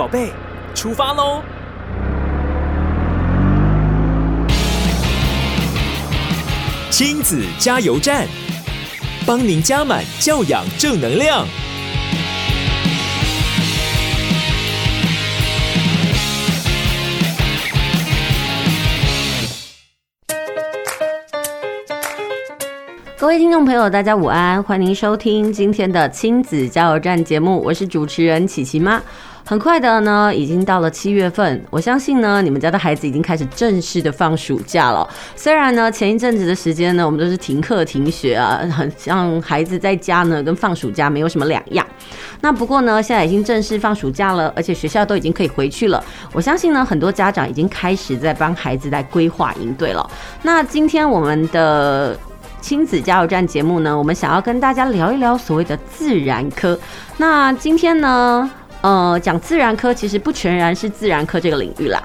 宝贝，出发喽！亲子加油站，帮您加满教养正能量。各位听众朋友，大家午安，欢迎收听今天的亲子加油站节目，我是主持人琪琪妈。很快的呢，已经到了七月份，我相信呢，你们家的孩子已经开始正式的放暑假了。虽然呢，前一阵子的时间呢，我们都是停课停学啊，很像孩子在家呢，跟放暑假没有什么两样。那不过呢，现在已经正式放暑假了，而且学校都已经可以回去了。我相信呢，很多家长已经开始在帮孩子在规划营队了。那今天我们的亲子加油站节目呢，我们想要跟大家聊一聊所谓的自然科。那今天呢，呃，讲自然科其实不全然是自然科这个领域啦。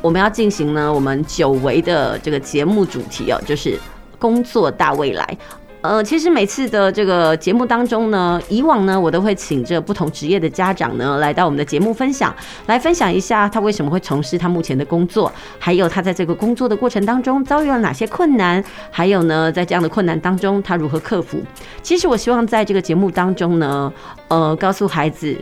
我们要进行呢，我们久违的这个节目主题哦，就是工作大未来。呃，其实每次的这个节目当中呢，以往呢，我都会请这不同职业的家长呢，来到我们的节目分享，来分享一下他为什么会从事他目前的工作，还有他在这个工作的过程当中遭遇了哪些困难，还有呢，在这样的困难当中他如何克服。其实我希望在这个节目当中呢，呃，告诉孩子。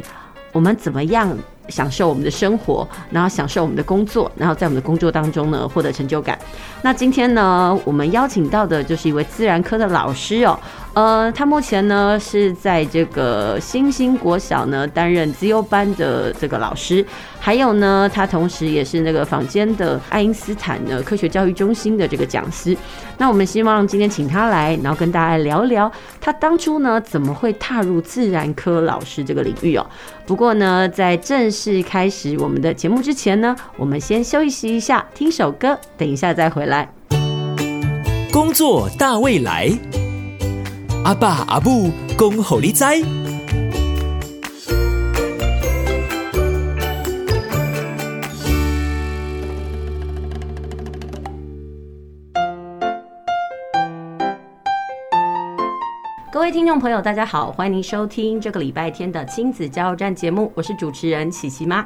我们怎么样享受我们的生活，然后享受我们的工作，然后在我们的工作当中呢，获得成就感。那今天呢，我们邀请到的就是一位自然科的老师哦。呃，他目前呢是在这个新兴国小呢担任资优班的这个老师，还有呢，他同时也是那个坊间的爱因斯坦的科学教育中心的这个讲师。那我们希望今天请他来，然后跟大家聊一聊他当初呢怎么会踏入自然科老师这个领域哦。不过呢，在正式开始我们的节目之前呢，我们先休息一下，听首歌，等一下再回来。工作大未来。阿爸阿母讲予你知，各位听众朋友，大家好，欢迎您收听这个礼拜天的亲子加油站节目，我是主持人琪琪妈。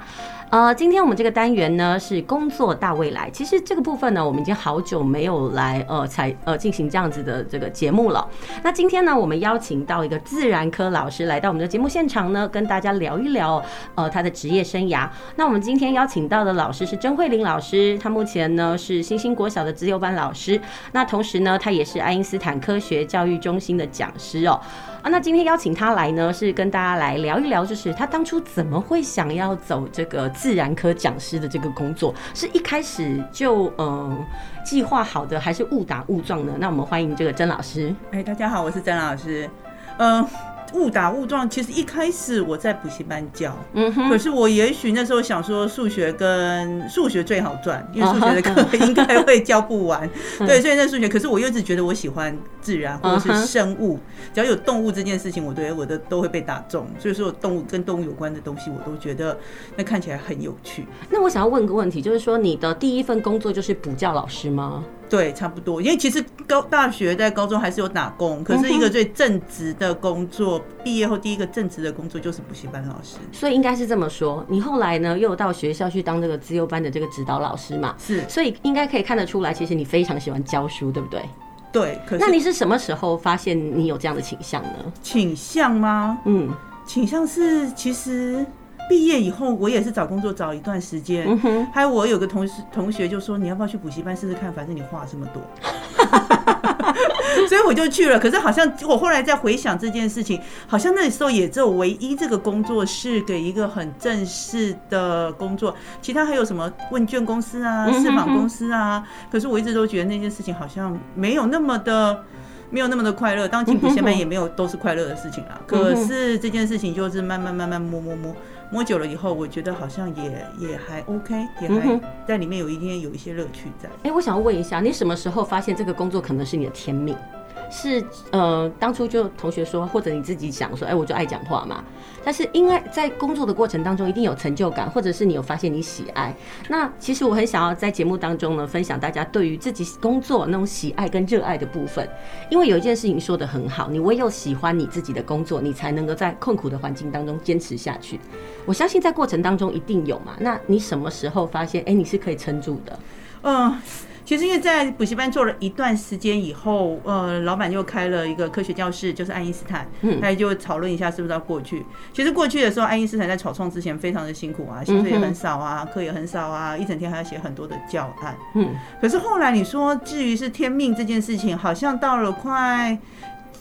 呃，今天我们这个单元呢是工作大未来。其实这个部分呢，我们已经好久没有来呃采呃进行这样子的这个节目了。那今天呢，我们邀请到一个自然科老师来到我们的节目现场呢，跟大家聊一聊呃他的职业生涯。那我们今天邀请到的老师是甄慧玲老师，她目前呢是新兴国小的资优班老师，那同时呢，她也是爱因斯坦科学教育中心的讲师哦。啊，那今天邀请他来呢，是跟大家来聊一聊，就是他当初怎么会想要走这个自然科讲师的这个工作，是一开始就嗯计划好的，还是误打误撞呢？那我们欢迎这个曾老师。哎，大家好，我是曾老师，嗯。误打误撞，其实一开始我在补习班教，嗯哼，可是我也许那时候想说数学跟数学最好赚，因为数学的课 应该会教不完，对，所以那数学，可是我又一直觉得我喜欢自然或者是生物，只要有动物这件事情，我对我的都会被打中，所以说动物跟动物有关的东西，我都觉得那看起来很有趣。那我想要问个问题，就是说你的第一份工作就是补教老师吗？对，差不多，因为其实高大学在高中还是有打工，可是一个最正职的工作，毕业后第一个正职的工作就是补习班老师。所以应该是这么说，你后来呢又到学校去当这个资优班的这个指导老师嘛？是，所以应该可以看得出来，其实你非常喜欢教书，对不对？对。可是那你是什么时候发现你有这样的倾向呢？倾向吗？嗯，倾向是其实。毕业以后，我也是找工作找一段时间。嗯，还有我有个同事同学就说：“你要不要去补习班试试看？反正你话这么多。”所以我就去了。可是好像我后来再回想这件事情，好像那时候也只有唯一这个工作是给一个很正式的工作，其他还有什么问卷公司啊、市访公司啊。可是我一直都觉得那件事情好像没有那么的。没有那么的快乐，当进补习班也没有都是快乐的事情啊。可是这件事情就是慢慢慢慢摸摸摸摸久了以后，我觉得好像也也还 OK，也还在里面有一天有一些乐趣在。哎，我想要问一下，你什么时候发现这个工作可能是你的天命？是呃，当初就同学说，或者你自己想说，哎、我就爱讲话嘛。但是因为在工作的过程当中，一定有成就感，或者是你有发现你喜爱。那其实我很想要在节目当中呢，分享大家对于自己工作那种喜爱跟热爱的部分。因为有一件事情说得很好，你唯有喜欢你自己的工作，你才能够在困苦的环境当中坚持下去。我相信在过程当中一定有嘛。那你什么时候发现，哎、你是可以撑住的？嗯。其实因为在补习班做了一段时间以后，呃，老板又开了一个科学教室，就是爱因斯坦，嗯，大家就讨论一下是不是要过去。其实过去的时候，爱因斯坦在草创之前非常的辛苦啊，薪水也很少啊，课也很少啊，一整天还要写很多的教案，嗯。可是后来你说，至于是天命这件事情，好像到了快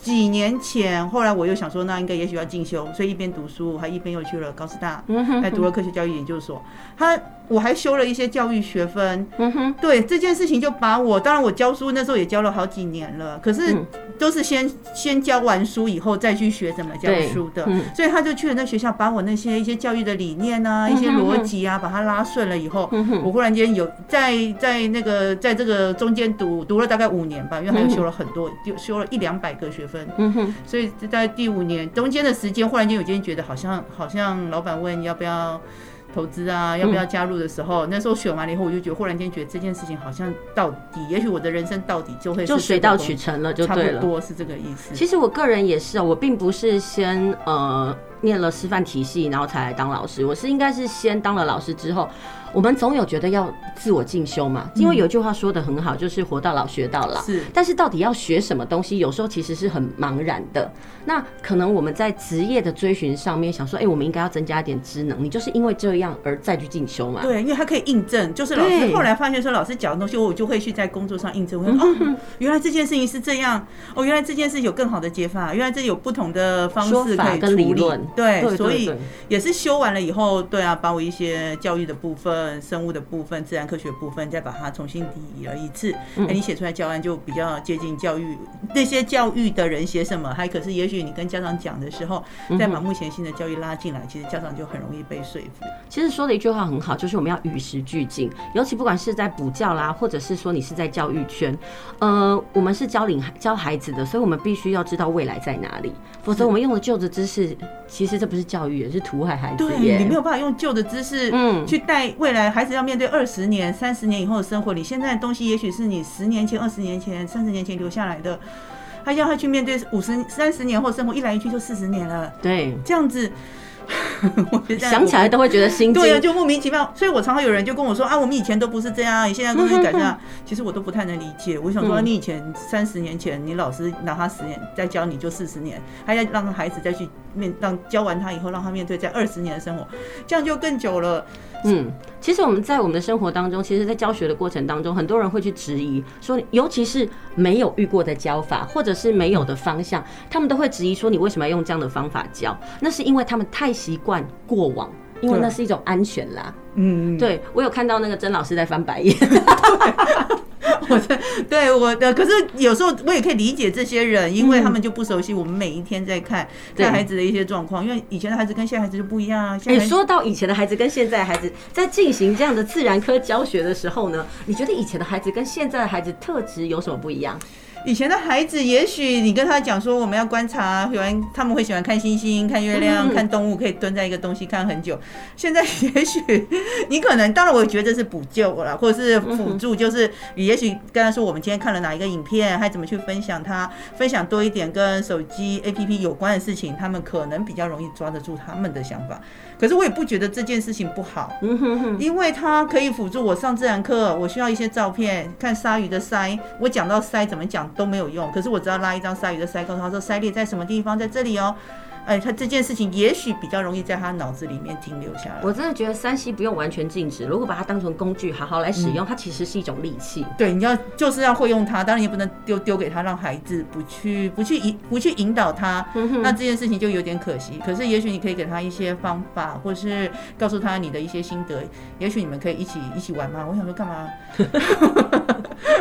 几年前，后来我又想说，那应该也许要进修，所以一边读书，还一边又去了高师大，还读了科学教育研究所，他。我还修了一些教育学分，嗯哼，对这件事情就把我，当然我教书那时候也教了好几年了，可是都是先先教完书以后再去学怎么教书的，所以他就去了那学校，把我那些一些教育的理念啊，一些逻辑啊，把它拉顺了以后，我忽然间有在在那个在这个中间读读了大概五年吧，因为他又修了很多，就修了一两百个学分，嗯哼，所以在第五年中间的时间，忽然间有间觉得好像好像老板问你要不要。投资啊，要不要加入的时候，嗯、那时候选完了以后，我就觉得忽然间觉得这件事情好像到底，也许我的人生到底就会就水到渠成了，就对了，差不多是这个意思。其实我个人也是啊，我并不是先呃念了师范体系，然后才来当老师，我是应该是先当了老师之后。我们总有觉得要自我进修嘛，因为有句话说的很好，就是活到老学到老。是，但是到底要学什么东西，有时候其实是很茫然的。那可能我们在职业的追寻上面，想说，哎，我们应该要增加一点职能。你就是因为这样而再去进修嘛？对，因为他可以印证，就是老师后来发现说，老师讲的东西，我就会去在工作上印证。我说，哦，原来这件事情是这样。哦，原来这件事有更好的解法。原来这有不同的方式可以处理。对，所以也是修完了以后，对啊，把我一些教育的部分。生物的部分、自然科学部分，再把它重新定义了一次。哎，你写出来教案就比较接近教育那些教育的人写什么，还可是也许你跟家长讲的时候，再把目前新的教育拉进来，其实家长就很容易被说服。其实说的一句话很好，就是我们要与时俱进，尤其不管是在补教啦，或者是说你是在教育圈，呃，我们是教领教孩子的，所以我们必须要知道未来在哪里，否则我们用的旧的知识，其实这不是教育，也是毒害孩子。对，你没有办法用旧的知识，嗯，去带未来。孩子要面对二十年、三十年以后的生活，你现在的东西也许是你十年前、二十年前、三十年前留下来的，他要他去面对五十、三十年后生活，一来一去就四十年了。对，这样子。我 想起来都会觉得心惊，对啊，就莫名其妙。所以我常常有人就跟我说啊，我们以前都不是这样，你现在都是改这样。其实我都不太能理解。我想说，你以前三十年前，你老师拿他十年再教你就四十年，还要让孩子再去面，让教完他以后让他面对在二十年的生活，这样就更久了。嗯，其实我们在我们的生活当中，其实，在教学的过程当中，很多人会去质疑说，尤其是没有遇过的教法，或者是没有的方向，他们都会质疑说，你为什么要用这样的方法教？那是因为他们太习惯过往，因为那是一种安全啦。嗯，对，我有看到那个曾老师在翻白眼。我在对我的，可是有时候我也可以理解这些人，因为他们就不熟悉我们每一天在看看孩子的一些状况，因为以前的孩子跟现在孩子就不一样啊。你，说到以前的孩子跟现在的孩子在进行这样的自然科教学的时候呢，你觉得以前的孩子跟现在的孩子特质有什么不一样？以前的孩子，也许你跟他讲说我们要观察，喜欢他们会喜欢看星星、看月亮、看动物，可以蹲在一个东西看很久。现在 也许你可能，当然我觉得这是补救了，或者是辅助，就是你也许跟他说我们今天看了哪一个影片，还怎么去分享它，分享多一点跟手机 APP 有关的事情，他们可能比较容易抓得住他们的想法。可是我也不觉得这件事情不好，因为它可以辅助我上自然课，我需要一些照片，看鲨鱼的鳃，我讲到鳃怎么讲都没有用，可是我只要拉一张鲨鱼的鳃，告诉他说鳃裂在什么地方，在这里哦。哎，他这件事情也许比较容易在他脑子里面停留下来。我真的觉得三 C 不用完全禁止，如果把它当成工具好好来使用，它其实是一种利器。对，你要就是要会用它，当然也不能丢丢给他，让孩子不去不去引不去引导他，那这件事情就有点可惜。可是也许你可以给他一些方法，或是告诉他你的一些心得，也许你们可以一起一起玩嘛。我想说干嘛？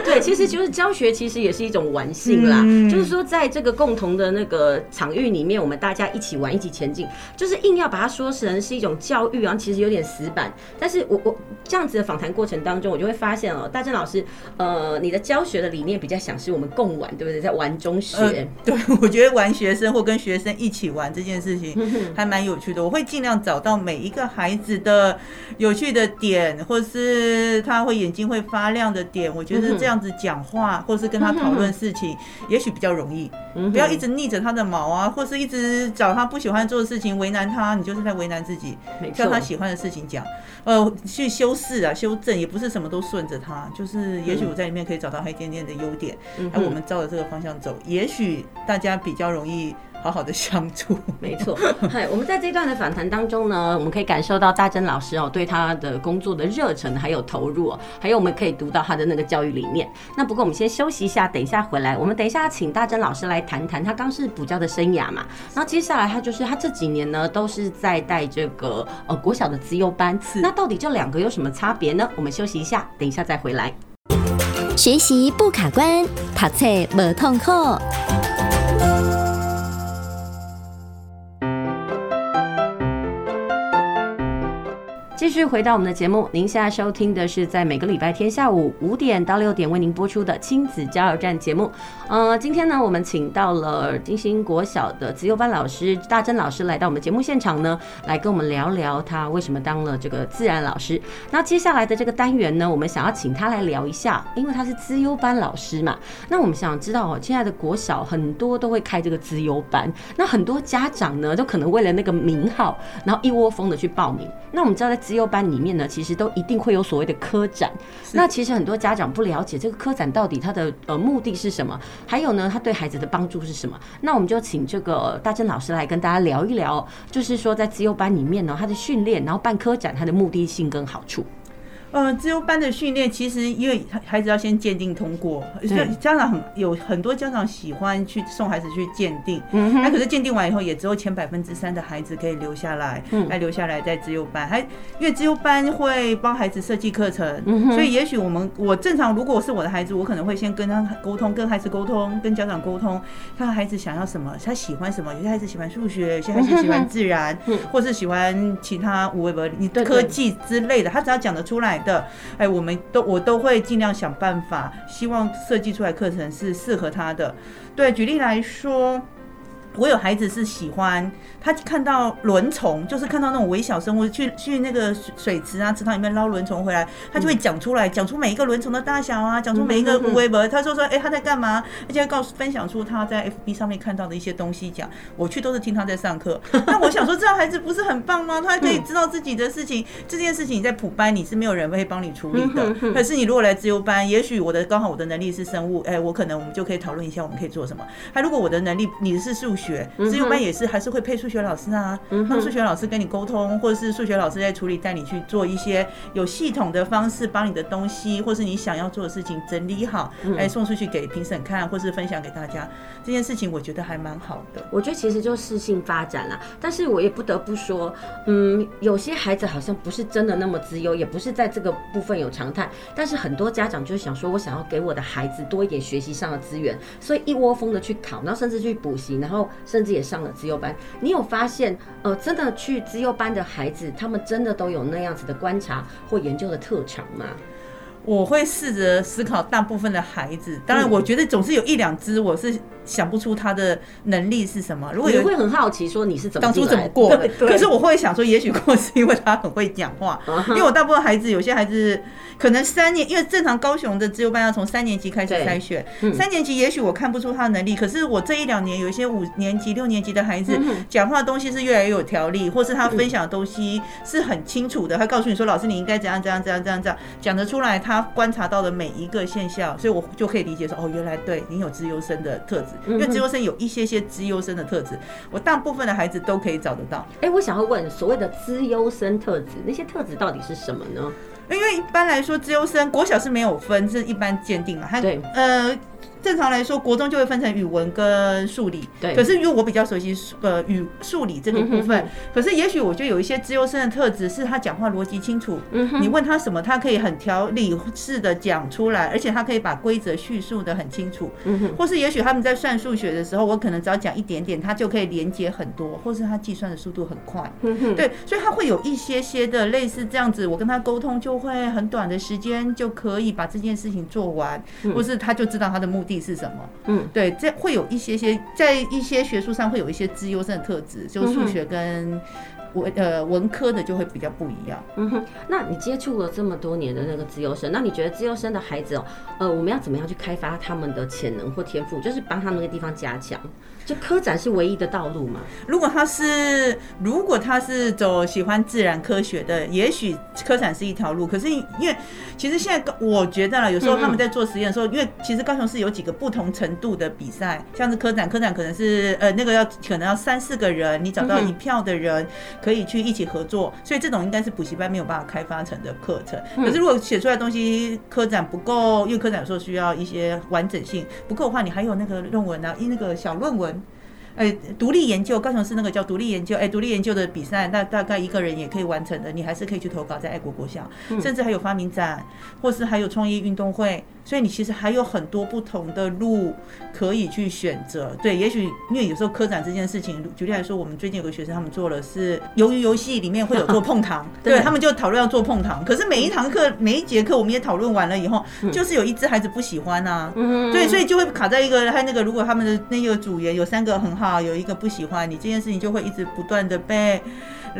对，其实就是教学，其实也是一种玩性啦。就是说，在这个共同的那个场域里面，我们大家。一起玩，一起前进，就是硬要把它说成是一种教育然后，其实有点死板。但是我我这样子的访谈过程当中，我就会发现哦，大正老师，呃，你的教学的理念比较想是我们共玩，对不对？在玩中学。呃、对，我觉得玩学生或跟学生一起玩这件事情还蛮有趣的。我会尽量找到每一个孩子的有趣的点，或是他会眼睛会发亮的点。我觉得这样子讲话，或是跟他讨论事情，也许比较容易。不要一直逆着他的毛啊，或是一直找他不喜欢做的事情为难他，你就是在为难自己。叫他喜欢的事情讲，呃，去修饰啊，修正，也不是什么都顺着他，就是也许我在里面可以找到他一点点的优点，那我们照着这个方向走，也许大家比较容易。好好的相处，没错。嗨，我们在这段的访谈当中呢，我们可以感受到大珍老师哦对他的工作的热忱还有投入哦，还有我们可以读到他的那个教育理念。那不过我们先休息一下，等一下回来，我们等一下请大珍老师来谈谈他刚是补教的生涯嘛。然后接下来他就是他这几年呢都是在带这个呃国小的资优班，那到底这两个有什么差别呢？我们休息一下，等一下再回来。学习不卡关，读册无痛苦。继续回到我们的节目，您现在收听的是在每个礼拜天下午五点到六点为您播出的亲子加油站节目。呃，今天呢，我们请到了金星国小的资优班老师大珍老师来到我们节目现场呢，来跟我们聊聊他为什么当了这个自然老师。那接下来的这个单元呢，我们想要请他来聊一下，因为他是资优班老师嘛。那我们想知道哦，现在的国小很多都会开这个资优班，那很多家长呢，都可能为了那个名号，然后一窝蜂的去报名。那我们知道在资优班里面呢，其实都一定会有所谓的科展。那其实很多家长不了解这个科展到底它的呃目的是什么，还有呢，它对孩子的帮助是什么。那我们就请这个大珍老师来跟大家聊一聊，就是说在资优班里面呢，他的训练，然后办科展，它的目的性跟好处。呃，自由班的训练其实因为孩子要先鉴定通过，所以家长很有很多家长喜欢去送孩子去鉴定，嗯，那可是鉴定完以后也只有前百分之三的孩子可以留下来，嗯，来留下来在自由班，还因为自由班会帮孩子设计课程，嗯，所以也许我们我正常如果是我的孩子，我可能会先跟他沟通，跟孩子沟通，跟家长沟通，看看孩子想要什么，他喜欢什么，有些孩子喜欢数学，有些孩子喜欢 自然，嗯，或是喜欢其他五维你科技之类的，他只要讲得出来。的，哎，我们都我都会尽量想办法，希望设计出来课程是适合他的。对，举例来说。我有孩子是喜欢，他看到轮虫，就是看到那种微小生物，去去那个水池啊、池塘里面捞轮虫回来，他就会讲出来，讲出每一个轮虫的大小啊，讲出每一个微博。他说说，哎，他在干嘛？而且告诉分享出他在 FB 上面看到的一些东西，讲我去都是听他在上课。那我想说，这样孩子不是很棒吗？他还可以知道自己的事情，这件事情你在普班你是没有人会帮你处理的。可是你如果来自由班，也许我的刚好我的能力是生物，哎，我可能我们就可以讨论一下我们可以做什么。他如果我的能力你是数学。学资优班也是，还是会配数学老师啊，让数学老师跟你沟通，或者是数学老师在处理，带你去做一些有系统的方式，帮你的东西，或是你想要做的事情整理好，来送出去给评审看，或是分享给大家。这件事情我觉得还蛮好的。我觉得其实就适性发展啦，但是我也不得不说，嗯，有些孩子好像不是真的那么资优，也不是在这个部分有常态，但是很多家长就想说，我想要给我的孩子多一点学习上的资源，所以一窝蜂的去考，然后甚至去补习，然后。甚至也上了资优班，你有发现，呃，真的去资优班的孩子，他们真的都有那样子的观察或研究的特长吗？我会试着思考，大部分的孩子，当然，我觉得总是有一两只，我是。想不出他的能力是什么。如果有，会很好奇说你是怎么当初怎么过的。可是我会想说，也许过是因为他很会讲话。因为我大部分孩子，有些孩子可能三年，因为正常高雄的自由班要从三年级开始筛选。三年级也许我看不出他的能力，可是我这一两年有一些五年级、六年级的孩子，讲话的东西是越来越有条理，或是他分享的东西是很清楚的。他告诉你说，老师你应该怎样怎样怎样怎样怎样讲得出来，他观察到的每一个现象，所以我就可以理解说，哦，原来对你有资优生的特质。因为资优生有一些些资优生的特质，我大部分的孩子都可以找得到。哎，我想要问，所谓的资优生特质，那些特质到底是什么呢？因为一般来说，资优生国小是没有分，是一般鉴定嘛。对，呃。正常来说，国中就会分成语文跟数理。对。可是因为我比较熟悉呃语数理这个部分，可是也许我觉得有一些资优生的特质是他讲话逻辑清楚。嗯。你问他什么，他可以很条理式的讲出来，而且他可以把规则叙述的很清楚。嗯哼。或是也许他们在算数学的时候，我可能只要讲一点点，他就可以连接很多，或是他计算的速度很快。嗯哼。对，所以他会有一些些的类似这样子，我跟他沟通就会很短的时间就可以把这件事情做完，或是他就知道他的目的是什么？嗯，对，这会有一些些在一些学术上会有一些资优生的特质，就数学跟文呃文科的就会比较不一样。嗯哼，那你接触了这么多年的那个资优生，那你觉得资优生的孩子哦，呃，我们要怎么样去开发他们的潜能或天赋，就是帮他们那个地方加强？就科展是唯一的道路嘛？如果他是如果他是走喜欢自然科学的，也许科展是一条路。可是因为其实现在我觉得了，有时候他们在做实验的时候，因为其实高雄市有几个不同程度的比赛，像是科展，科展可能是呃那个要可能要三四个人，你找到一票的人可以去一起合作，所以这种应该是补习班没有办法开发成的课程。可是如果写出来的东西科展不够，因为科展有时候需要一些完整性不够的话，你还有那个论文啊，一那个小论文。哎，独立研究，高雄市那个叫独立研究，哎，独立研究的比赛，那大概一个人也可以完成的，你还是可以去投稿在爱国国校，甚至还有发明展，或是还有创意运动会。所以你其实还有很多不同的路可以去选择。对，也许因为有时候科展这件事情，举例来说，我们最近有个学生，他们做了是鱿鱼游戏里面会有做碰糖，对，他们就讨论要做碰糖。可是每一堂课每一节课我们也讨论完了以后，就是有一只孩子不喜欢啊，对，所以就会卡在一个他那个，如果他们的那个组员有三个很好，有一个不喜欢，你这件事情就会一直不断的被。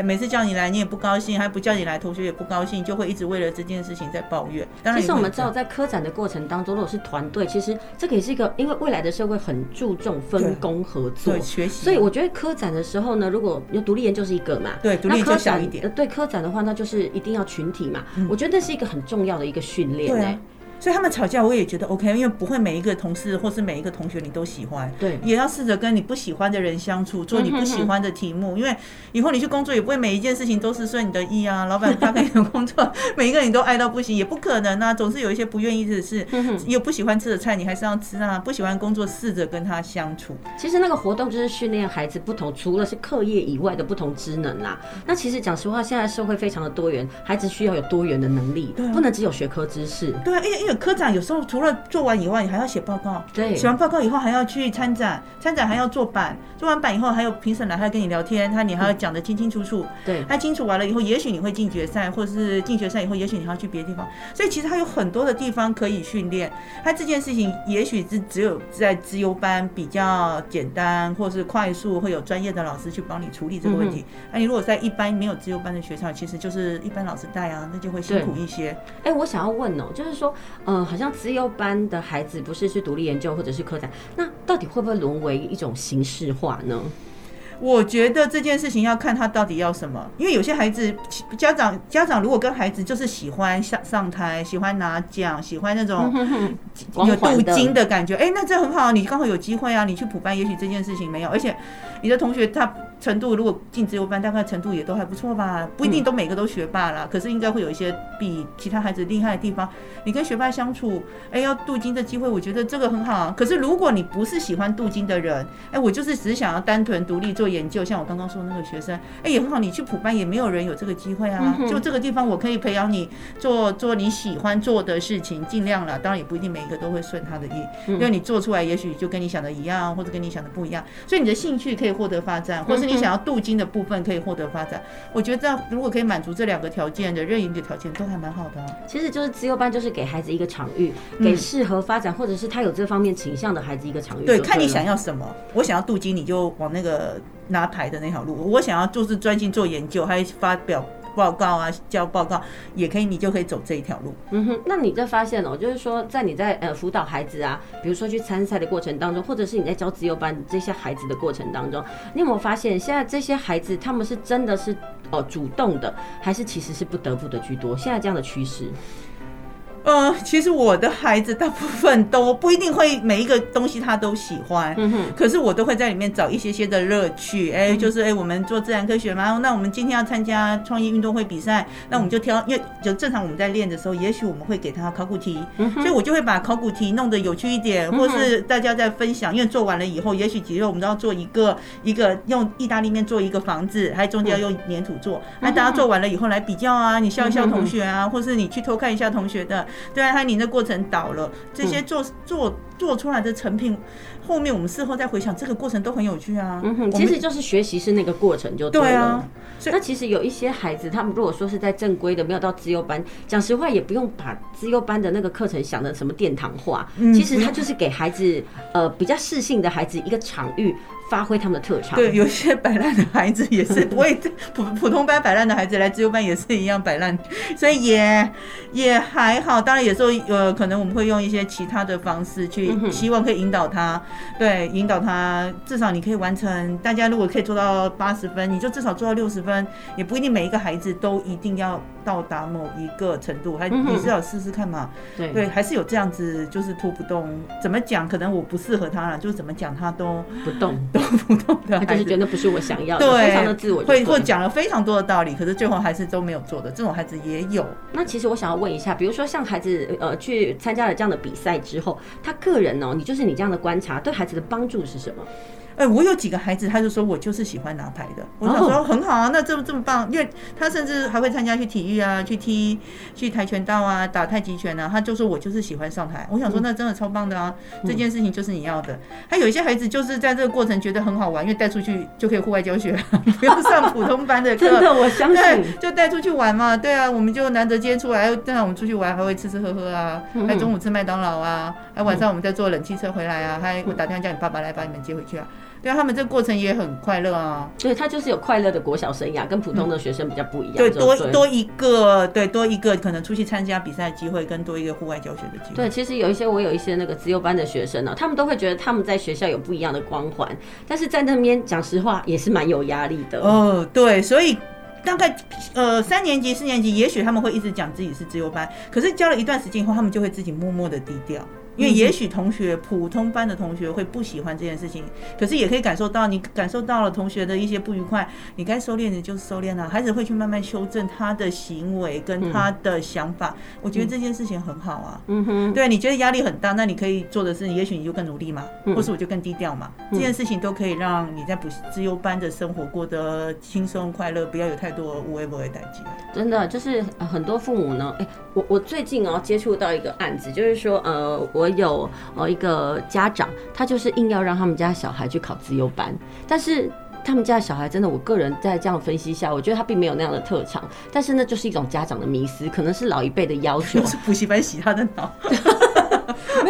每次叫你来，你也不高兴；还不叫你来，同学也不高兴，就会一直为了这件事情在抱怨。当然，其实我们知道，在科展的过程当中，如果是团队，其实这个也是一个，因为未来的社会很注重分工合作，学习。所以我觉得科展的时候呢，如果有独立研究是一个嘛，对，独立研究小一点。对科展的话，那就是一定要群体嘛。我觉得那是一个很重要的一个训练欸。所以他们吵架，我也觉得 OK，因为不会每一个同事或是每一个同学你都喜欢，对，也要试着跟你不喜欢的人相处，做你不喜欢的题目，因为以后你去工作也不会每一件事情都是顺 你的意啊。老板他跟你的工作，每一个人都爱到不行，也不可能啊，总是有一些不愿意的事，有不喜欢吃的菜你还是要吃啊，不喜欢工作试着跟他相处。其实那个活动就是训练孩子不同，除了是课业以外的不同职能啦。那其实讲实话，现在社会非常的多元，孩子需要有多元的能力，不能只有学科知识。对，因为因为科长有时候。除了做完以外，你还要写报告。对，写完报告以后还要去参展，参展还要做版，做完版以后还有评审来，还要跟你聊天，他你还要讲得清清楚楚。对，他清楚完了以后，也许你会进决赛，或者是进决赛以后，也许你还要去别的地方。所以其实他有很多的地方可以训练。他这件事情也许是只有在资优班比较简单，或是快速，会有专业的老师去帮你处理这个问题。那、嗯、你如果在一般没有资优班的学校，其实就是一般老师带啊，那就会辛苦一些。哎、欸，我想要问哦，就是说，嗯、好像资优。班的孩子不是去独立研究或者是科展，那到底会不会沦为一种形式化呢？我觉得这件事情要看他到底要什么，因为有些孩子家长家长如果跟孩子就是喜欢上上台，喜欢拿奖，喜欢那种有镀金的感觉，哎，那这很好，你刚好有机会啊，你去普班，也许这件事情没有，而且你的同学他程度如果进自由班，大概程度也都还不错吧，不一定都每个都学霸啦，可是应该会有一些比其他孩子厉害的地方。你跟学霸相处，哎，要镀金的机会，我觉得这个很好。可是如果你不是喜欢镀金的人，哎，我就是只想要单纯独立做。做研究，像我刚刚说的那个学生，哎，也很好。你去普班也没有人有这个机会啊。就这个地方，我可以培养你做做你喜欢做的事情，尽量了。当然也不一定每一个都会顺他的意，因为你做出来也许就跟你想的一样，或者跟你想的不一样。所以你的兴趣可以获得发展，或是你想要镀金的部分可以获得发展。我觉得这样如果可以满足这两个条件的任意的条件，都还蛮好的啊。其实就是自由班，就是给孩子一个场域，给适合发展或者是他有这方面倾向的孩子一个场域。对，看你想要什么。我想要镀金，你就往那个。拿牌的那条路，我想要就是专心做研究，还发表报告啊，交报告也可以，你就可以走这一条路。嗯哼，那你在发现哦，就是说在你在呃辅导孩子啊，比如说去参赛的过程当中，或者是你在教自由班这些孩子的过程当中，你有没有发现现在这些孩子他们是真的是哦、主动的，还是其实是不得不的居多？现在这样的趋势。呃，其实我的孩子大部分都不一定会每一个东西他都喜欢，嗯哼，可是我都会在里面找一些些的乐趣。哎、欸，就是哎、欸，我们做自然科学嘛，那我们今天要参加创意运动会比赛，那我们就挑，因为就正常我们在练的时候，也许我们会给他考古题，所以我就会把考古题弄得有趣一点，或是大家在分享，因为做完了以后，也许几个我们都要做一个一个用意大利面做一个房子，还中间要用粘土做，那大家做完了以后来比较啊，你笑一笑同学啊，或是你去偷看一下同学的。对啊，他你的过程倒了，这些做做做出来的成品，后面我们事后再回想，这个过程都很有趣啊。嗯哼，其实就是学习是那个过程就对了。对啊，那其实有一些孩子，他们如果说是在正规的，没有到资优班，讲实话也不用把资优班的那个课程想的什么殿堂化。其实他就是给孩子，呃，比较适性的孩子一个场域。发挥他们的特长。对，有些摆烂的孩子也是不会 普普通班摆烂的孩子来自由班也是一样摆烂，所以也也还好。当然有时候呃，可能我们会用一些其他的方式去，希望可以引导他，对，引导他至少你可以完成。大家如果可以做到八十分，你就至少做到六十分，也不一定每一个孩子都一定要到达某一个程度，还你至少试试看嘛。对对，还是有这样子，就是拖不动。怎么讲？可能我不适合他了，就是怎么讲他都不动。都不动的，他就是觉得不是我想要的，对，非常的自我，会会讲了非常多的道理，可是最后还是都没有做的，这种孩子也有。那其实我想要问一下，比如说像孩子呃去参加了这样的比赛之后，他个人哦，你就是你这样的观察，对孩子的帮助是什么？哎、欸，我有几个孩子，他就说我就是喜欢拿牌的。我想说很好啊，那这么这么棒，因为他甚至还会参加去体育啊，去踢去跆拳道啊，打太极拳啊。他就说我就是喜欢上台。我想说那真的超棒的啊，这件事情就是你要的。还有一些孩子就是在这个过程觉得很好玩，因为带出去就可以户外教学，不用上普通班的课。真的，我相信。就带出去玩嘛，对啊，我们就难得今天出来，带我们出去玩，还会吃吃喝喝啊，还中午吃麦当劳啊，还晚上我们再坐冷气车回来啊，还我打电话叫你爸爸来把你们接回去啊。对，他们这个过程也很快乐啊。对，他就是有快乐的国小生涯，跟普通的学生比较不一样。对，多多一个，对，多一个可能出去参加比赛的机会，跟多一个户外教学的机会。对，其实有一些我有一些那个自优班的学生呢，他们都会觉得他们在学校有不一样的光环，但是在那边讲实话也是蛮有压力的。哦，对，所以大概呃三年级、四年级，也许他们会一直讲自己是自优班，可是教了一段时间以后，他们就会自己默默的低调。因为也许同学普通班的同学会不喜欢这件事情，可是也可以感受到，你感受到了同学的一些不愉快，你该收敛的就收敛了。孩子会去慢慢修正他的行为跟他的想法，我觉得这件事情很好啊。嗯哼，对，你觉得压力很大，那你可以做的是，也许你就更努力嘛，或是我就更低调嘛。这件事情都可以让你在补习资优班的生活过得轻松快乐，不要有太多无谓不会代际。真的就是很多父母呢，哎，我我最近哦接触到一个案子，就是说呃我。我有呃一个家长，他就是硬要让他们家小孩去考自由班，但是他们家小孩真的，我个人在这样分析下，我觉得他并没有那样的特长，但是那就是一种家长的迷思，可能是老一辈的要求，是补习班洗他的脑。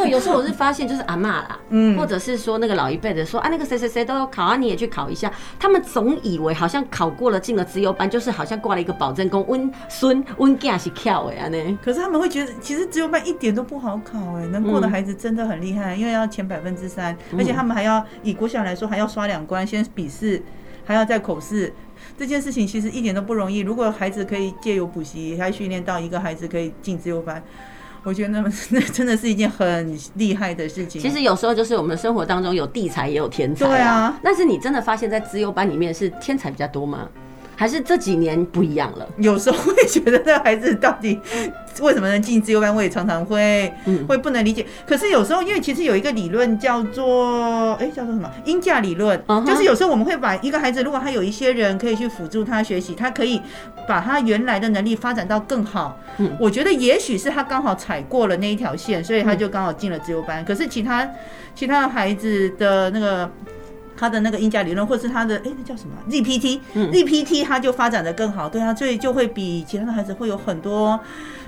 没有，有时候我是发现就是阿妈啦，嗯，或者是说那个老一辈的说啊，那个谁谁谁都有考啊，你也去考一下。他们总以为好像考过了进了资优班，就是好像挂了一个保证功，温孙温家是考的啊呢。可是他们会觉得，其实资优班一点都不好考哎，能过的孩子真的很厉害，因为要前百分之三，而且他们还要以国小来说，还要刷两关，先笔试，还要再口试。这件事情其实一点都不容易。如果孩子可以借由补习，还训练到一个孩子可以进资优班。我觉得那么 那真的是一件很厉害的事情。其实有时候就是我们生活当中有地才也有天才。对啊，但是你真的发现，在资优班里面是天才比较多吗？还是这几年不一样了？有时候会觉得这孩子到底为什么能进自由班，我也常常会会不能理解。可是有时候，因为其实有一个理论叫做哎，叫做什么因价理论，就是有时候我们会把一个孩子，如果他有一些人可以去辅助他学习，他可以把他原来的能力发展到更好。嗯我觉得也许是他刚好踩过了那一条线，所以他就刚好进了自由班。可是其他其他的孩子的那个。他的那个音价理论，或是他的哎、欸，那叫什么 ZPT？ZPT，他就发展的更好，对啊，所以就会比其他的孩子会有很多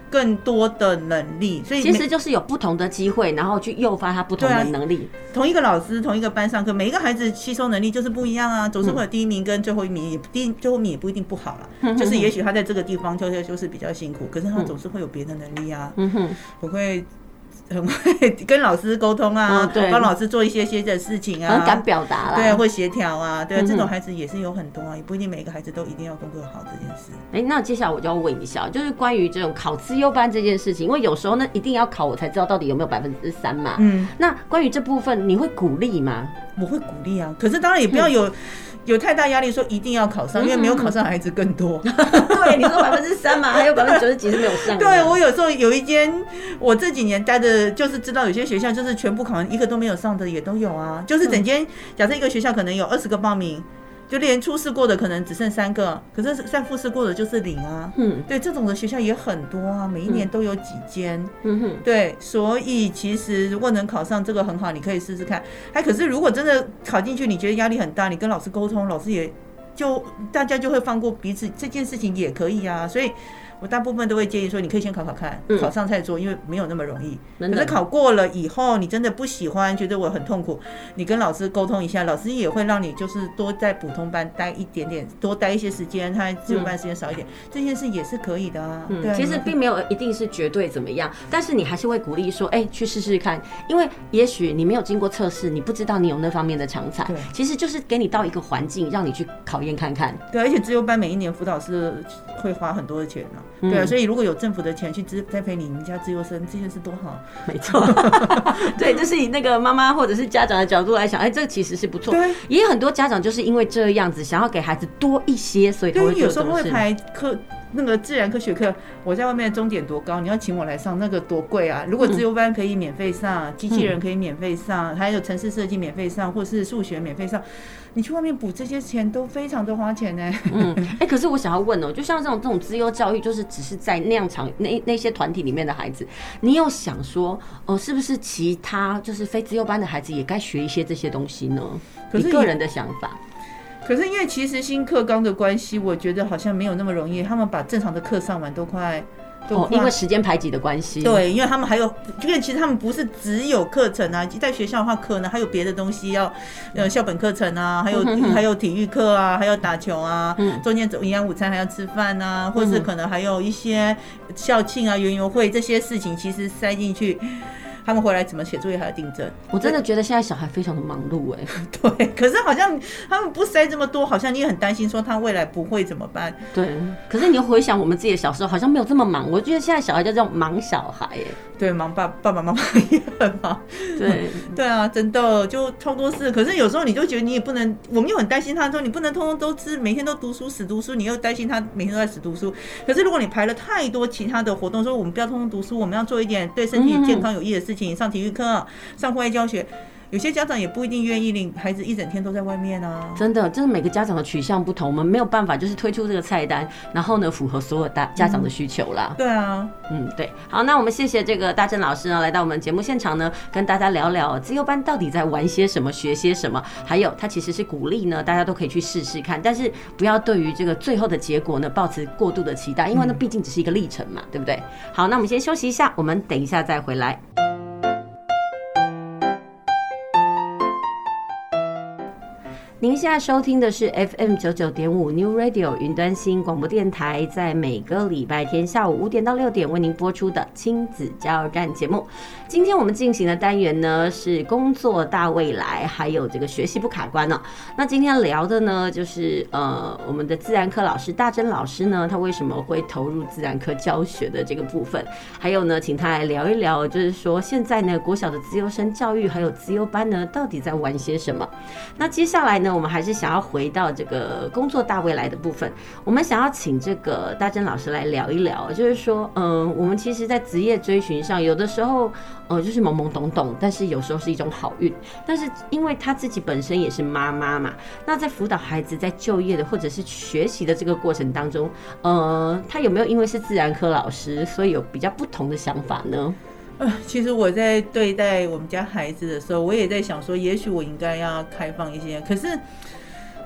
更多的能力。所以其实就是有不同的机会，然后去诱发他不同的能力。啊、同一个老师，同一个班上课，每一个孩子吸收能力就是不一样啊。总是会有第一名跟最后一名，也第最后一名也不一定不好了。就是也许他在这个地方就是就是比较辛苦，可是他总是会有别的能力啊。嗯哼，我会。很会跟老师沟通啊，哦、对，帮老师做一些些的事情啊，很敢表达啦，对，会协调啊，对，这种孩子也是有很多啊，也不一定每一个孩子都一定要工作好这件事。哎，那接下来我就要问一下，就是关于这种考资优班这件事情，因为有时候呢一定要考，我才知道到底有没有百分之三嘛。嗯，那关于这部分，你会鼓励吗？我会鼓励啊，可是当然也不要有。嗯有太大压力，说一定要考上，因为没有考上孩子更多。对，你说百分之三嘛，还有百分之九十几是没有上。对，我有时候有一间，我这几年待的，就是知道有些学校就是全部考完一个都没有上的也都有啊，就是整间假设一个学校可能有二十个报名。就连初试过的可能只剩三个，可是算复试过的就是零啊。嗯，对，这种的学校也很多啊，每一年都有几间。嗯哼，对，所以其实如果能考上这个很好，你可以试试看。哎可是如果真的考进去，你觉得压力很大，你跟老师沟通，老师也就大家就会放过彼此，这件事情也可以啊。所以。我大部分都会建议说，你可以先考考看，考上再做，因为没有那么容易。可是考过了以后，你真的不喜欢，觉得我很痛苦，你跟老师沟通一下，老师也会让你就是多在普通班待一点点，多待一些时间，他自由班时间少一点，这件事也是可以的啊。对，其实并没有一定是绝对怎么样，但是你还是会鼓励说，哎，去试试看，因为也许你没有经过测试，你不知道你有那方面的长才。对，其实就是给你到一个环境，让你去考验看看。对，而且自由班每一年辅导是会花很多的钱呢。对啊，所以如果有政府的钱去支栽培你们家自优生，这件事多好。没错，对，就是以那个妈妈或者是家长的角度来想，哎，这其实是不错。对，也有很多家长就是因为这样子，想要给孩子多一些，所以他会有时候会排课那个自然科学课，我在外面的钟点多高，你要请我来上那个多贵啊！如果自由班可以免费上，机器人可以免费上，还有城市设计免费上，或是数学免费上。你去外面补这些钱都非常的花钱呢。嗯，哎、欸，可是我想要问哦、喔，就像这种这种资优教育，就是只是在那样场那那些团体里面的孩子，你有想说哦、呃，是不是其他就是非资优班的孩子也该学一些这些东西呢？可是个人的想法。可是因为其实新课纲的关系，我觉得好像没有那么容易。他们把正常的课上完都快。哦，因为时间排挤的关系。对，因为他们还有，因为其实他们不是只有课程啊，在学校的话，可能还有别的东西要，呃，校本课程啊，还有还有体育课啊，还有打球啊，嗯中间走营养午餐还要吃饭啊，或是可能还有一些校庆啊、园游会这些事情，其实塞进去。他们回来怎么写作业还要订正？我真的觉得现在小孩非常的忙碌哎。对，可是好像他们不塞这么多，好像你也很担心说他未来不会怎么办？对，可是你又回想我们自己的小时候，好像没有这么忙。我觉得现在小孩叫这种忙小孩哎。对，忙爸爸爸妈妈也很忙。对 对啊，真的就超多事。可是有时候你就觉得你也不能，我们又很担心他说你不能通通都吃，每天都读书死读书，你又担心他每天都在死读书。可是如果你排了太多其他的活动，说我们不要通通读书，我们要做一点对身体健康有益的事情，上体育课，上户外教学。有些家长也不一定愿意令孩子一整天都在外面啊。真的，就是每个家长的取向不同，我们没有办法就是推出这个菜单，然后呢符合所有大家长的需求啦。对啊，嗯，对。好，那我们谢谢这个大正老师呢，来到我们节目现场呢，跟大家聊聊自由班到底在玩些什么，学些什么，还有他其实是鼓励呢，大家都可以去试试看，但是不要对于这个最后的结果呢抱持过度的期待，因为那毕竟只是一个历程嘛，对不对？好，那我们先休息一下，我们等一下再回来。您现在收听的是 FM 九九点五 New Radio 云端新广播电台，在每个礼拜天下午五点到六点为您播出的亲子加油站节目。今天我们进行的单元呢是工作大未来，还有这个学习不卡关哦。那今天聊的呢就是呃我们的自然科老师大珍老师呢，他为什么会投入自然科教学的这个部分？还有呢，请他来聊一聊，就是说现在呢国小的资优生教育还有资优班呢到底在玩些什么？那接下来呢？那我们还是想要回到这个工作大未来的部分。我们想要请这个大珍老师来聊一聊，就是说，嗯，我们其实，在职业追寻上，有的时候，呃，就是懵懵懂懂，但是有时候是一种好运。但是，因为他自己本身也是妈妈嘛，那在辅导孩子在就业的或者是学习的这个过程当中，呃，他有没有因为是自然科老师，所以有比较不同的想法呢？其实我在对待我们家孩子的时候，我也在想说，也许我应该要开放一些，可是。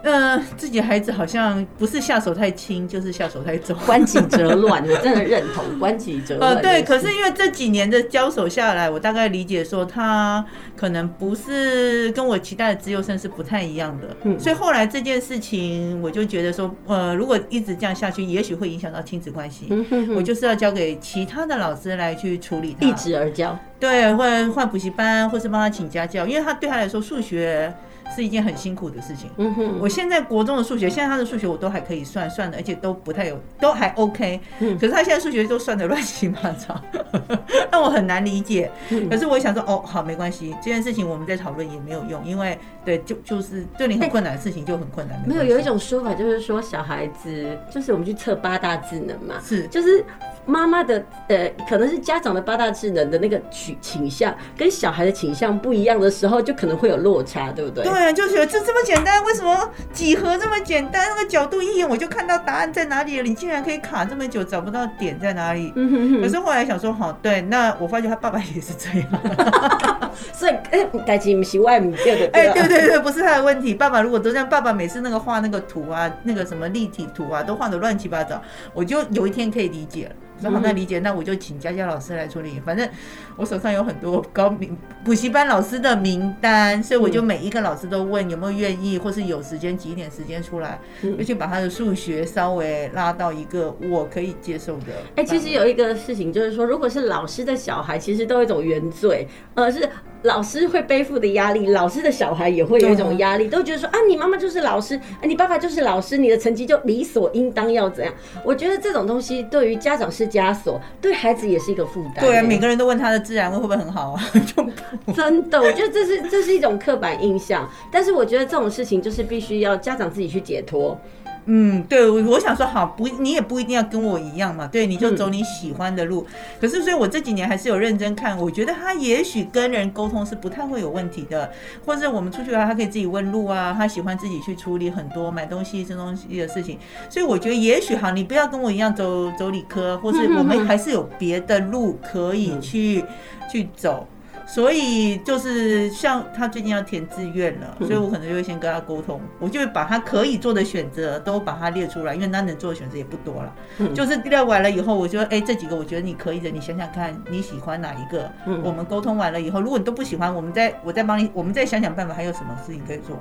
呃，自己孩子好像不是下手太轻，就是下手太重，关起则乱。我真的认同关起则乱。呃，对，可是因为这几年的交手下来，我大概理解说他可能不是跟我期待的资优生是不太一样的。嗯，所以后来这件事情，我就觉得说，呃，如果一直这样下去，也许会影响到亲子关系。嗯哼哼，我就是要交给其他的老师来去处理他。一直而教。对，或者换补习班，或是帮他请家教，因为他对他来说数学。是一件很辛苦的事情。嗯哼，我现在国中的数学，现在他的数学我都还可以算算的，而且都不太有，都还 OK。嗯，可是他现在数学都算的乱七八糟，让我很难理解。可是我想说，哦，好，没关系，这件事情我们在讨论也没有用，因为对，就就是对你很困难的事情就很困难。没有，有一种说法就是说，小孩子就是我们去测八大智能嘛，是，就是。妈妈的呃，可能是家长的八大智能的那个取倾向，跟小孩的倾向不一样的时候，就可能会有落差，对不对？对，就觉得这这么简单，为什么几何这么简单？那个角度一眼我就看到答案在哪里了，你竟然可以卡这么久找不到点在哪里？嗯哼哼。可是后来想说，好，对，那我发觉他爸爸也是这样，所以哎，代志不是外面对的，哎，对对对，不是他的问题。爸爸如果都这样，爸爸每次那个画那个图啊，那个什么立体图啊，都画的乱七八糟，我就有一天可以理解了。那好，那理解，那我就请佳佳老师来处理。反正我手上有很多高明补习班老师的名单，所以我就每一个老师都问有没有愿意，或是有时间挤一点时间出来，就去把他的数学稍微拉到一个我可以接受的。哎，其实有一个事情就是说，如果是老师的小孩，其实都有一种原罪，呃是。老师会背负的压力，老师的小孩也会有一种压力，都觉得说啊，你妈妈就是老师，啊，你爸爸就是老师，你的成绩就理所应当要怎样？我觉得这种东西对于家长是枷锁，对孩子也是一个负担。对啊，每个人都问他的自然会不会很好啊？真的，我觉得这是这是一种刻板印象，但是我觉得这种事情就是必须要家长自己去解脱。嗯，对，我想说好，不，你也不一定要跟我一样嘛，对，你就走你喜欢的路。嗯、可是，所以我这几年还是有认真看，我觉得他也许跟人沟通是不太会有问题的，或者我们出去的话，他可以自己问路啊，他喜欢自己去处理很多买东西、吃东西的事情。所以我觉得也许哈，你不要跟我一样走走理科，或是我们还是有别的路可以去、嗯、去走。所以就是像他最近要填志愿了，所以我可能就会先跟他沟通，我就会把他可以做的选择都把它列出来，因为他能做的选择也不多了。就是列完了以后，我就说，哎，这几个我觉得你可以的，你想想看你喜欢哪一个。我们沟通完了以后，如果你都不喜欢，我们再我再帮你，我们再想想办法，还有什么事情可以做。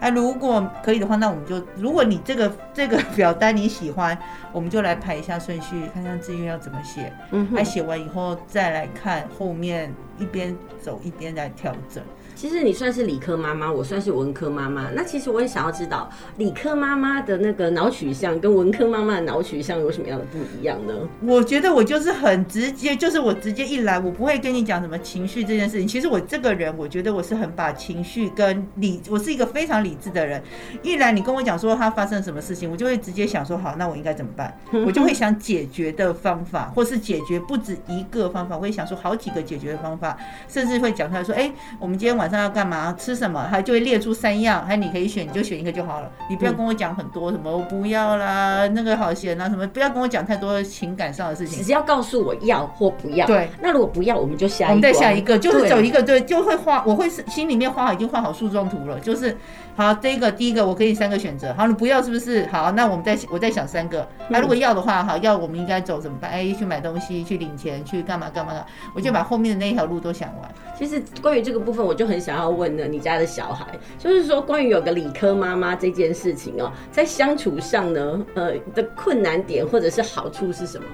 哎，如果可以的话，那我们就如果你这个这个表单你喜欢，我们就来排一下顺序，看看志愿要怎么写。嗯，哎，写完以后再来看后面。一边走一边在调整。其实你算是理科妈妈，我算是文科妈妈。那其实我也想要知道，理科妈妈的那个脑取向跟文科妈妈的脑取向有什么样的不一样呢？我觉得我就是很直接，就是我直接一来，我不会跟你讲什么情绪这件事情。其实我这个人，我觉得我是很把情绪跟理，我是一个非常理智的人。一来你跟我讲说他发生什么事情，我就会直接想说好，那我应该怎么办？我就会想解决的方法，或是解决不止一个方法，我会想说好几个解决的方法，甚至会讲出来说，哎，我们今天晚上要干嘛？吃什么？他就会列出三样，还你可以选，你就选一个就好了。你不要跟我讲很多什么我不要啦，那个好咸啊什么，不要跟我讲太多情感上的事情，只要告诉我要或不要。对，那如果不要，我们就下一个，我们再下一个，就是走一个，对，就会画，我会心里面画好，已经画好树状图了，就是。好，这一个第一个我可以三个选择。好，你不要是不是？好，那我们再我再想三个。那、啊、如果要的话，好，要我们应该走怎么办？哎，去买东西，去领钱，去干嘛干嘛的？我就把后面的那一条路都想完。其实关于这个部分，我就很想要问呢，你家的小孩，就是说关于有个理科妈妈这件事情哦，在相处上呢，呃的困难点或者是好处是什么？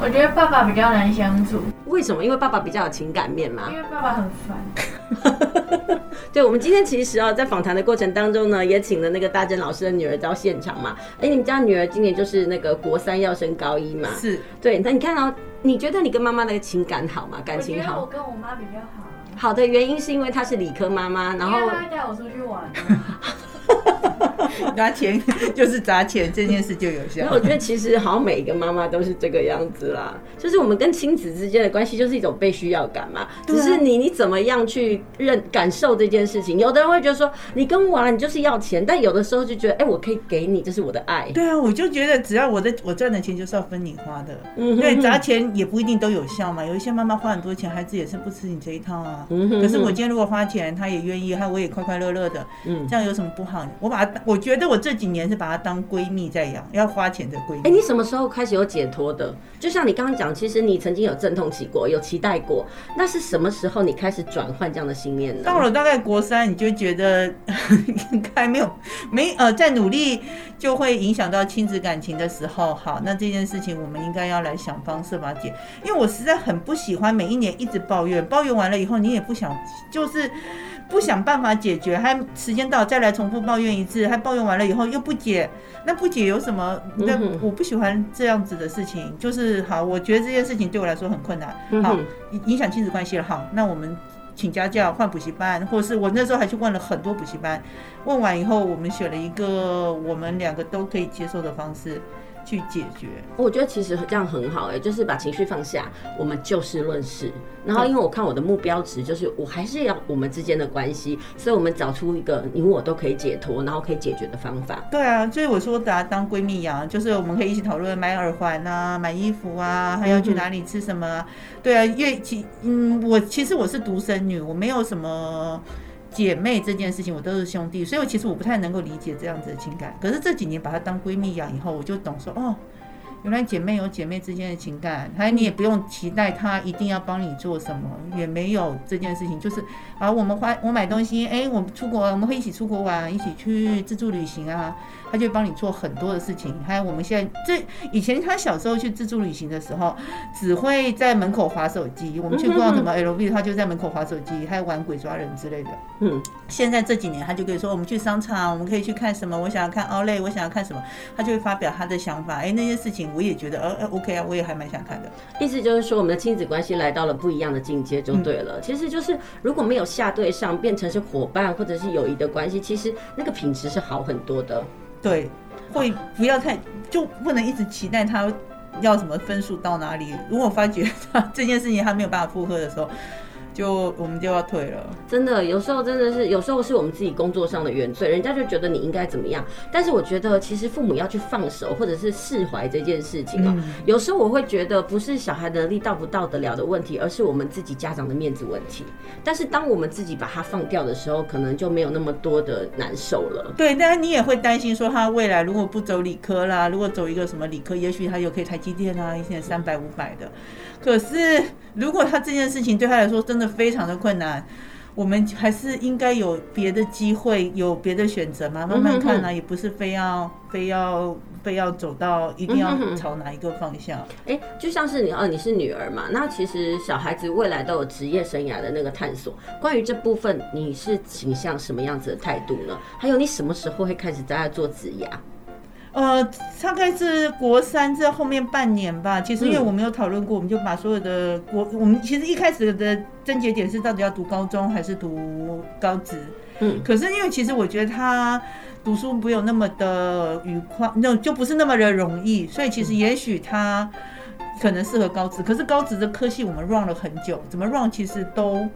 我觉得爸爸比较难相处。为什么？因为爸爸比较有情感面嘛。因为爸爸很烦。对，我们今天其实啊，在访谈的过程当中呢，也请了那个大珍老师的女儿到现场嘛。哎，你们家女儿今年就是那个国三要升高一嘛？是。对，那你看到，你觉得你跟妈妈那个情感好吗？感情好？我跟我妈比较好。好的原因是因为她是理科妈妈，然后她带我出去玩。拿钱 就是砸钱，这件事就有效。那我觉得其实好像每一个妈妈都是这个样子啦，就是我们跟亲子之间的关系就是一种被需要感嘛。只是你你怎么样去认感受这件事情？有的人会觉得说你跟我玩，你就是要钱，但有的时候就觉得哎，我可以给你，这是我的爱。对啊，我就觉得只要我的我赚的钱就是要分你花的。嗯，对，砸钱也不一定都有效嘛。有一些妈妈花很多钱，孩子也是不吃你这一套啊。嗯，可是我今天如果花钱，他也愿意，他我也快快乐乐的。嗯，这样有什么不好？我把他我。觉得我这几年是把她当闺蜜在养，要花钱的闺蜜。哎，你什么时候开始有解脱的？就像你刚刚讲，其实你曾经有阵痛期过，有期待过，那是什么时候你开始转换这样的信念呢？到了大概国三，你就觉得 应该没有没呃在努力就会影响到亲子感情的时候，好，那这件事情我们应该要来想方设法解，因为我实在很不喜欢每一年一直抱怨，抱怨完了以后你也不想就是。不想办法解决，还时间到再来重复抱怨一次，还抱怨完了以后又不解，那不解有什么？那我不喜欢这样子的事情，就是好，我觉得这件事情对我来说很困难，好，影响亲子关系了，好，那我们请家教，换补习班，或者是我那时候还去问了很多补习班，问完以后，我们选了一个我们两个都可以接受的方式。去解决，我觉得其实这样很好哎、欸，就是把情绪放下，我们就事论事。然后因为我看我的目标值就是我还是要我们之间的关系，所以我们找出一个你我都可以解脱，然后可以解决的方法。对啊，所以我说把它当闺蜜养，就是我们可以一起讨论买耳环啊，买衣服啊，还要去哪里吃什么、啊。对啊，因为其嗯，我其实我是独生女，我没有什么。姐妹这件事情，我都是兄弟，所以我其实我不太能够理解这样子的情感。可是这几年把她当闺蜜养以后，我就懂说哦。原来姐妹有姐妹之间的情感，还有你也不用期待她一定要帮你做什么，也没有这件事情，就是啊，我们花我买东西，哎，我们出国，我们会一起出国玩，一起去自助旅行啊，她就帮你做很多的事情。还有我们现在这以前他小时候去自助旅行的时候，只会在门口划手机，我们去逛什么 LV，他就在门口划手机，还有玩鬼抓人之类的。嗯，现在这几年他就可以说，我们去商场，我们可以去看什么，我想要看奥莱，我想要看什么，他就会发表他的想法，哎，那些事情。我也觉得呃呃 OK 啊，我也还蛮想看的。意思就是说，我们的亲子关系来到了不一样的境界就对了。嗯、其实就是如果没有下对上，变成是伙伴或者是友谊的关系，其实那个品质是好很多的。对，会不要太就不能一直期待他要什么分数到哪里。如果发觉他这件事情他没有办法负荷的时候。就我们就要退了，真的，有时候真的是，有时候是我们自己工作上的原罪，人家就觉得你应该怎么样。但是我觉得，其实父母要去放手或者是释怀这件事情啊，有时候我会觉得不是小孩的能力到不到得了的问题，而是我们自己家长的面子问题。但是当我们自己把它放掉的时候，可能就没有那么多的难受了。对，但是你也会担心说，他未来如果不走理科啦，如果走一个什么理科，也许他有可以台积电啊，一些三百五百的。可是，如果他这件事情对他来说真的非常的困难，我们还是应该有别的机会，有别的选择嘛，慢慢看呢、啊，也不是非要非要非要走到一定要朝哪一个方向。哎、欸，就像是你哦，你是女儿嘛，那其实小孩子未来都有职业生涯的那个探索。关于这部分，你是倾向什么样子的态度呢？还有，你什么时候会开始在做职涯？呃，大概是国三这后面半年吧。其实因为我没有讨论过，我们就把所有的国，我们其实一开始的症结点是到底要读高中还是读高职。嗯，可是因为其实我觉得他读书没有那么的愉快，那就不是那么的容易，所以其实也许他可能适合高职。可是高职的科系我们 run 了很久，怎么 run 其实都。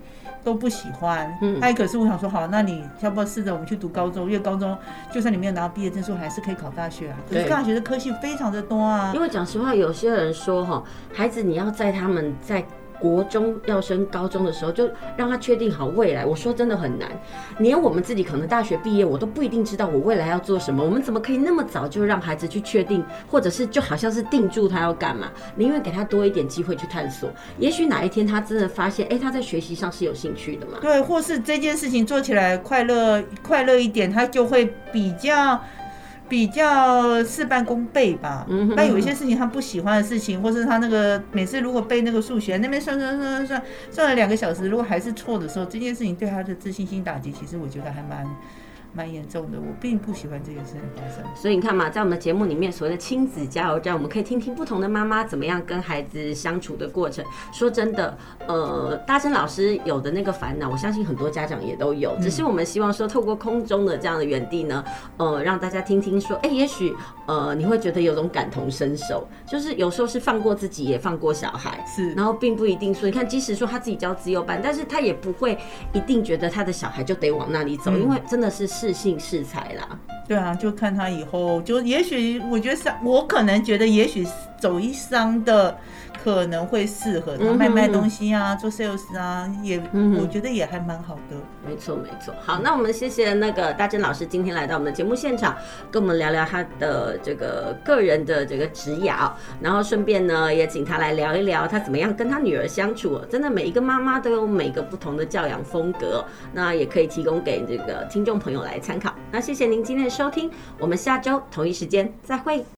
都不喜欢，嗯，哎，可是我想说，好，那你要不要试着我们去读高中？因为高中就算你没有拿到毕业证书，还是可以考大学啊。可是大学的科系非常的多啊。因为讲实话，有些人说哈，孩子你要在他们在。国中要升高中的时候，就让他确定好未来。我说真的很难，连我们自己可能大学毕业，我都不一定知道我未来要做什么。我们怎么可以那么早就让孩子去确定，或者是就好像是定住他要干嘛？宁愿给他多一点机会去探索。也许哪一天他真的发现，哎，他在学习上是有兴趣的嘛？对，或是这件事情做起来快乐快乐一点，他就会比较。比较事半功倍吧，但有一些事情他不喜欢的事情，或是他那个每次如果背那个数学那边算算算算算算了两个小时，如果还是错的时候，这件事情对他的自信心打击，其实我觉得还蛮。蛮严重的，我并不喜欢这件事情发生。所以你看嘛，在我们的节目里面，所谓的亲子加油站，我们可以听听不同的妈妈怎么样跟孩子相处的过程。说真的，呃，大珍老师有的那个烦恼，我相信很多家长也都有。只是我们希望说，透过空中的这样的园地呢，呃，让大家听听说，哎、欸，也许呃，你会觉得有种感同身受，就是有时候是放过自己，也放过小孩，是。然后并不一定说，你看，即使说他自己教自由班，但是他也不会一定觉得他的小孩就得往那里走，因为真的是。自信适才啦，对啊，就看他以后，就也许我觉得三，我可能觉得也许走一商的。可能会适合他卖卖东西啊，做 sales 啊，也我觉得也还蛮好的。没错没错。好，那我们谢谢那个大珍老师今天来到我们的节目现场，跟我们聊聊他的这个个人的这个职业啊，然后顺便呢也请他来聊一聊他怎么样跟他女儿相处。真的每一个妈妈都有每个不同的教养风格，那也可以提供给这个听众朋友来参考。那谢谢您今天的收听，我们下周同一时间再会。